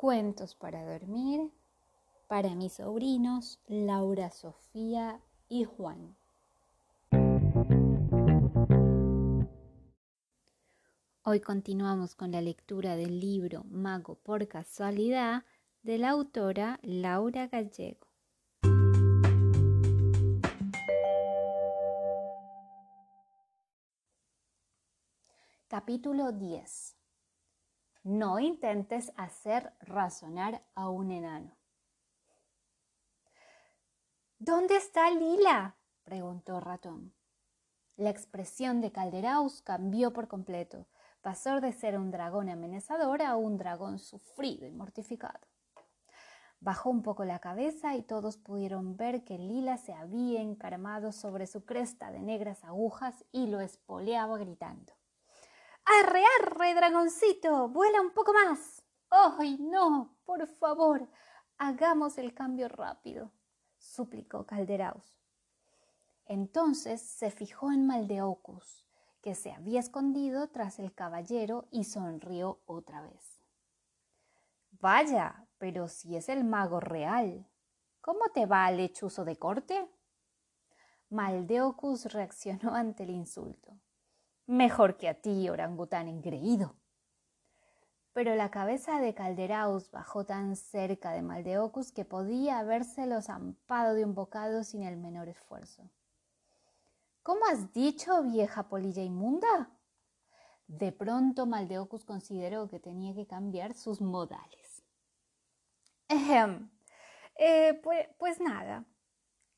Cuentos para dormir para mis sobrinos Laura, Sofía y Juan. Hoy continuamos con la lectura del libro Mago por casualidad de la autora Laura Gallego. Capítulo 10 no intentes hacer razonar a un enano. ¿Dónde está Lila? preguntó Ratón. La expresión de Calderaus cambió por completo. Pasó de ser un dragón amenazador a un dragón sufrido y mortificado. Bajó un poco la cabeza y todos pudieron ver que Lila se había encaramado sobre su cresta de negras agujas y lo espoleaba gritando. ¡Arre, arre, dragoncito! ¡Vuela un poco más! ¡Ay, no! Por favor, hagamos el cambio rápido, suplicó Calderaus. Entonces se fijó en Maldeocus, que se había escondido tras el caballero y sonrió otra vez. Vaya, pero si es el mago real, ¿cómo te va el lechuzo de corte? Maldeocus reaccionó ante el insulto. Mejor que a ti, orangután engreído. Pero la cabeza de Calderaus bajó tan cerca de Maldeocus que podía habérselo zampado de un bocado sin el menor esfuerzo. ¿Cómo has dicho, vieja polilla inmunda? De pronto Maldeocus consideró que tenía que cambiar sus modales. Eh, pues, pues nada,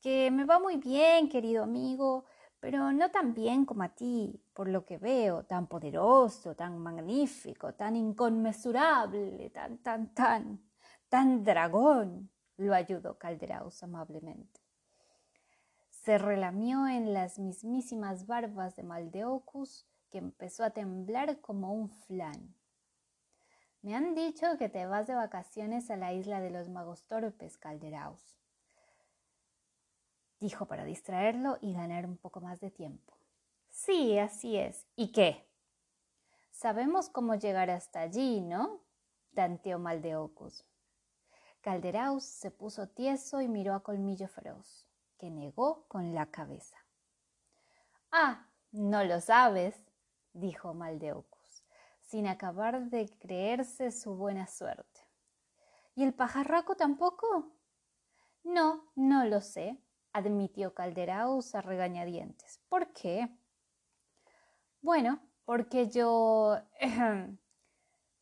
que me va muy bien, querido amigo, pero no tan bien como a ti, por lo que veo, tan poderoso, tan magnífico, tan inconmensurable, tan, tan, tan, tan dragón, lo ayudó Calderaus amablemente. Se relamió en las mismísimas barbas de Maldeocus, que empezó a temblar como un flan. Me han dicho que te vas de vacaciones a la isla de los magos torpes, Calderaus dijo para distraerlo y ganar un poco más de tiempo. Sí, así es. ¿Y qué? Sabemos cómo llegar hasta allí, ¿no? tanteó Maldeocus. Calderaus se puso tieso y miró a Colmillo Feroz, que negó con la cabeza. Ah, no lo sabes, dijo Maldeocus, sin acabar de creerse su buena suerte. ¿Y el pajarraco tampoco? No, no lo sé, admitió Calderaus a regañadientes. ¿Por qué? Bueno, porque yo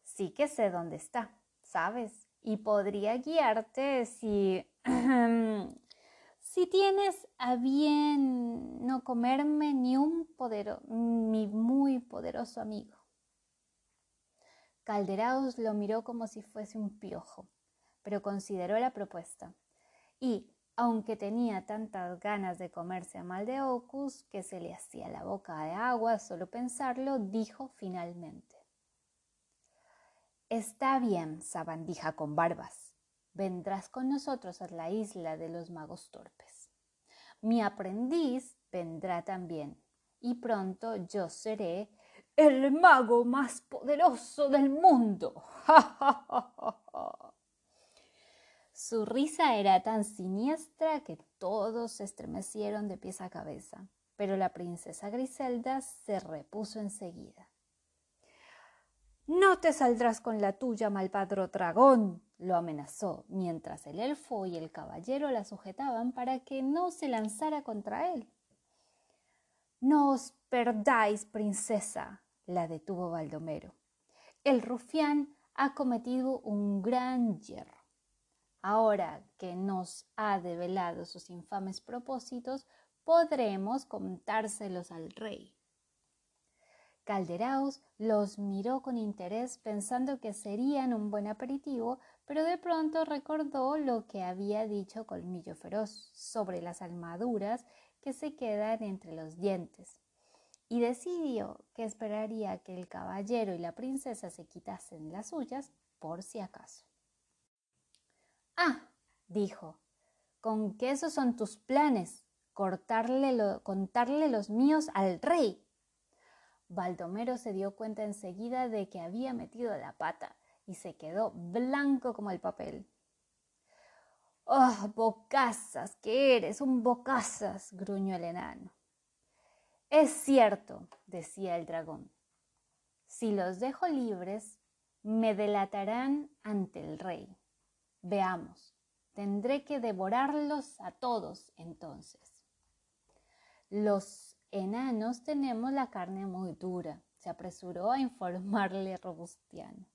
sí que sé dónde está, ¿sabes? Y podría guiarte si... si tienes a bien no comerme ni un podero, mi muy poderoso amigo. Calderaus lo miró como si fuese un piojo, pero consideró la propuesta y, aunque tenía tantas ganas de comerse a Maldeocus que se le hacía la boca de agua solo pensarlo, dijo finalmente. Está bien, sabandija con barbas. Vendrás con nosotros a la isla de los magos torpes. Mi aprendiz vendrá también, y pronto yo seré el mago más poderoso del mundo. Su risa era tan siniestra que todos se estremecieron de pies a cabeza, pero la princesa Griselda se repuso enseguida. No te saldrás con la tuya, malvado dragón, lo amenazó, mientras el elfo y el caballero la sujetaban para que no se lanzara contra él. No os perdáis, princesa, la detuvo Baldomero. El rufián ha cometido un gran hierro. Ahora que nos ha develado sus infames propósitos, podremos contárselos al rey. Calderaus los miró con interés pensando que serían un buen aperitivo, pero de pronto recordó lo que había dicho Colmillo Feroz sobre las armaduras que se quedan entre los dientes, y decidió que esperaría que el caballero y la princesa se quitasen las suyas por si acaso. Dijo, con que esos son tus planes, cortarle contarle los míos al rey. Baldomero se dio cuenta enseguida de que había metido la pata y se quedó blanco como el papel. ¡Oh, bocazas! ¿Qué eres? Un bocazas, gruñó el enano. Es cierto, decía el dragón. Si los dejo libres, me delatarán ante el rey. Veamos, tendré que devorarlos a todos entonces. Los enanos tenemos la carne muy dura, se apresuró a informarle Robustiano.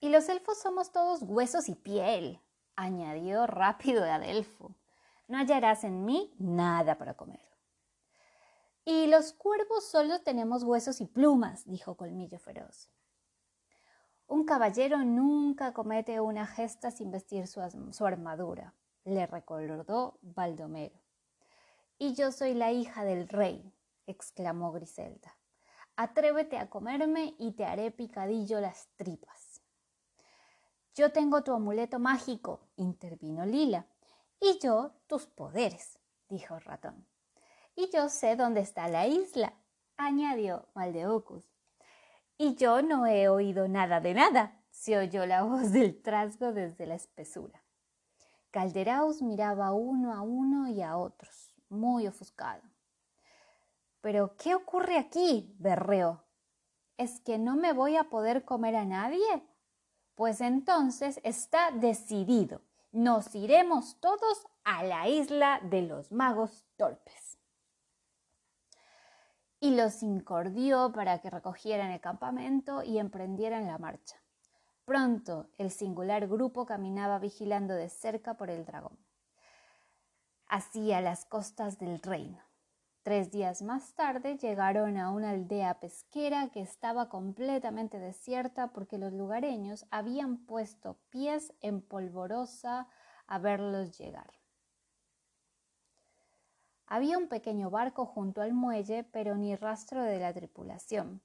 Y los elfos somos todos huesos y piel, añadió rápido Adelfo. No hallarás en mí nada para comer. Y los cuervos solo tenemos huesos y plumas, dijo Colmillo Feroz. Un caballero nunca comete una gesta sin vestir su, armadura, le recordó Baldomero. Y yo soy la hija del rey, exclamó Griselda. Atrévete a comerme y te haré picadillo las tripas. Yo tengo tu amuleto mágico, intervino Lila. Y yo tus poderes, dijo el ratón. Y yo sé dónde está la isla, añadió Maldeocus. Y yo no he oído nada de nada, se oyó la voz del trasgo desde la espesura. Calderaus miraba uno a uno y a otros, muy ofuscado. ¿Pero qué ocurre aquí? berreó. ¿Es que no me voy a poder comer a nadie? Pues entonces está decidido. Nos iremos todos a la isla de los magos torpes. Y los incordió para que recogieran el campamento y emprendieran la marcha. Pronto el singular grupo caminaba vigilando de cerca por el dragón, hacia las costas del reino. Tres días más tarde llegaron a una aldea pesquera que estaba completamente desierta porque los lugareños habían puesto pies en polvorosa a verlos llegar. Había un pequeño barco junto al muelle, pero ni rastro de la tripulación.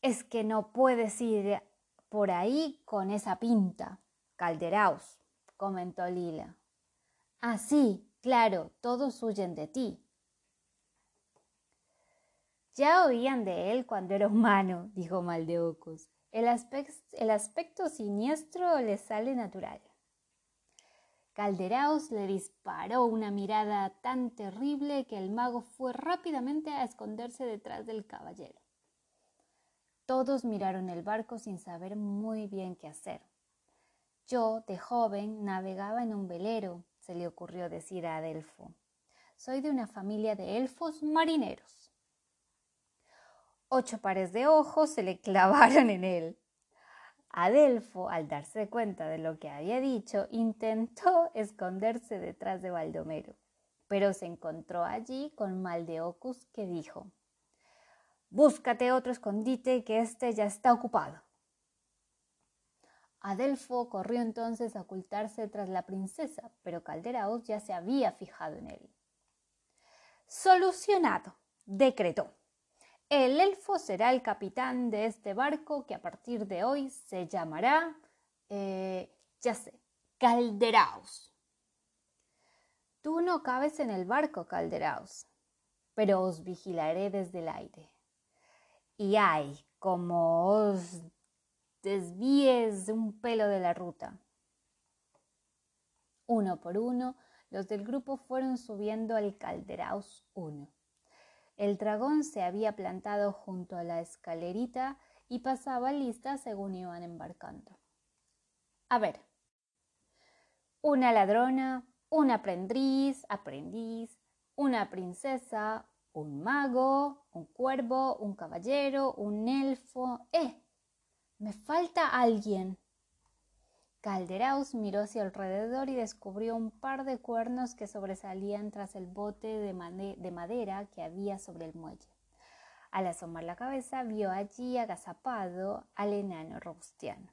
Es que no puedes ir por ahí con esa pinta, Calderaos, comentó Lila. Ah, sí, claro, todos huyen de ti, ya oían de él cuando era humano, dijo Maldeocus. El, el aspecto siniestro le sale natural. Calderaos le disparó una mirada tan terrible que el mago fue rápidamente a esconderse detrás del caballero. Todos miraron el barco sin saber muy bien qué hacer. Yo, de joven, navegaba en un velero, se le ocurrió decir a Adelfo. Soy de una familia de elfos marineros. Ocho pares de ojos se le clavaron en él. Adelfo, al darse cuenta de lo que había dicho, intentó esconderse detrás de Baldomero, pero se encontró allí con Maldeocus que dijo Búscate otro escondite que éste ya está ocupado. Adelfo corrió entonces a ocultarse tras la princesa, pero Calderaos ya se había fijado en él. Solucionado, decretó. El elfo será el capitán de este barco que a partir de hoy se llamará, eh, ya sé, Calderaos. Tú no cabes en el barco, Calderaos, pero os vigilaré desde el aire. Y ay, como os desvíes un pelo de la ruta. Uno por uno, los del grupo fueron subiendo al Calderaos 1. El dragón se había plantado junto a la escalerita y pasaba lista según iban embarcando. A ver. Una ladrona, un aprendiz, aprendiz, una princesa, un mago, un cuervo, un caballero, un elfo. ¡Eh! Me falta alguien. Calderaus miró hacia alrededor y descubrió un par de cuernos que sobresalían tras el bote de, madera que había sobre el muelle. Al asomar la cabeza vio allí agazapado al enano Robustiano.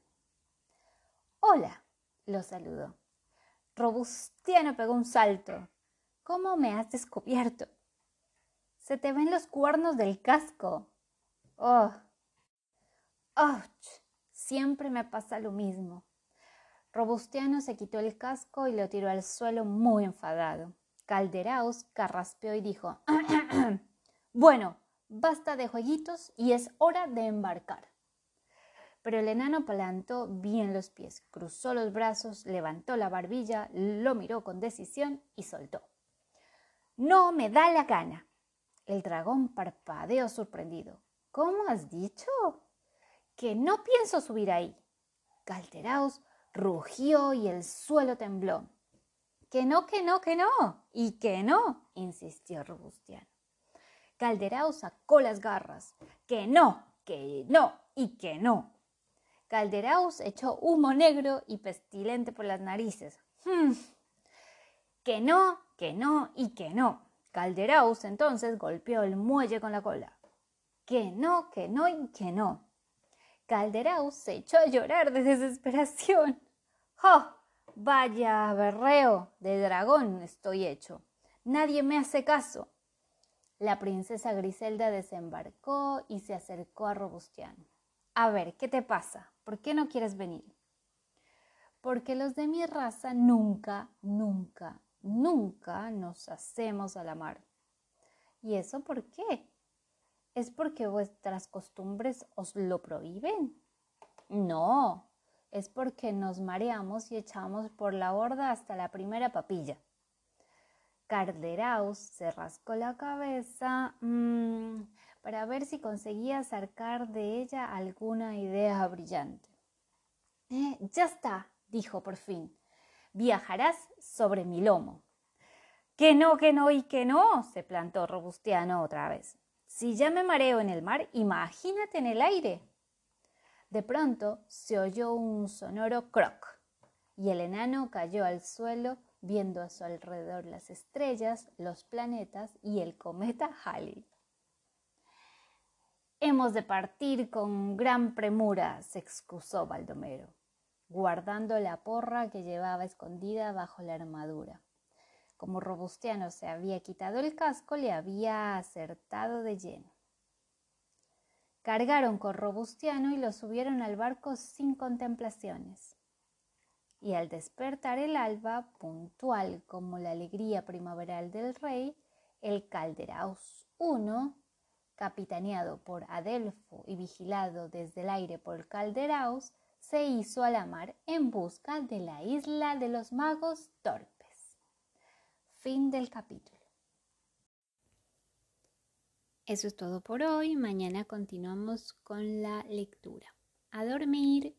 Hola, lo saludó. Robustiano pegó un salto. ¿Cómo me has descubierto? Se te ven los cuernos del casco. Oh. ¡Och! Siempre me pasa lo mismo. Robustiano se quitó el casco y lo tiró al suelo muy enfadado. Calderaos carraspeó y dijo, bueno, basta de jueguitos y es hora de embarcar. Pero el enano plantó bien los pies, cruzó los brazos, levantó la barbilla, lo miró con decisión y soltó. No me da la gana. El dragón parpadeó sorprendido. ¿Cómo has dicho? Que no pienso subir ahí. Galteraus rugió y el suelo tembló. Que no, que no, que no. Y que no, insistió Robustiano. Calderaus sacó las garras. Que no, que no y que no. Calderaus echó humo negro y pestilente por las narices. Hmm. Que no, que no y que no. Calderaus entonces golpeó el muelle con la cola. Que no, que no y que no. Calderaus se echó a llorar de desesperación. ¡Oh! Vaya berreo de dragón estoy hecho. Nadie me hace caso. La princesa Griselda desembarcó y se acercó a Robustiano. A ver, ¿qué te pasa? ¿Por qué no quieres venir? Porque los de mi raza nunca, nunca, nunca nos hacemos a la mar. ¿Y eso por qué? ¿Es porque vuestras costumbres os lo prohíben? No, es porque nos mareamos y echamos por la borda hasta la primera papilla. Carderaus se rascó la cabeza mm, para ver si conseguía sacar de ella alguna idea brillante. Eh, ya está, dijo por fin. Viajarás sobre mi lomo. Que no, que no y que no, se plantó Robustiano otra vez. Si ya me mareo en el mar, imagínate en el aire. De pronto se oyó un sonoro croc y el enano cayó al suelo viendo a su alrededor las estrellas, los planetas y el cometa Halley. Hemos de partir con gran premura, se excusó Baldomero, guardando la porra que llevaba escondida bajo la armadura. Como Robustiano se había quitado el casco, le había acertado de lleno. Cargaron con Robustiano y lo subieron al barco sin contemplaciones. Y al despertar el alba, puntual como la alegría primaveral del rey, el Calderaus I, capitaneado por Adelfo y vigilado desde el aire por Calderaus, se hizo a la mar en busca de la isla de los magos torpes. Fin del capítulo. Eso es todo por hoy. Mañana continuamos con la lectura. A dormir.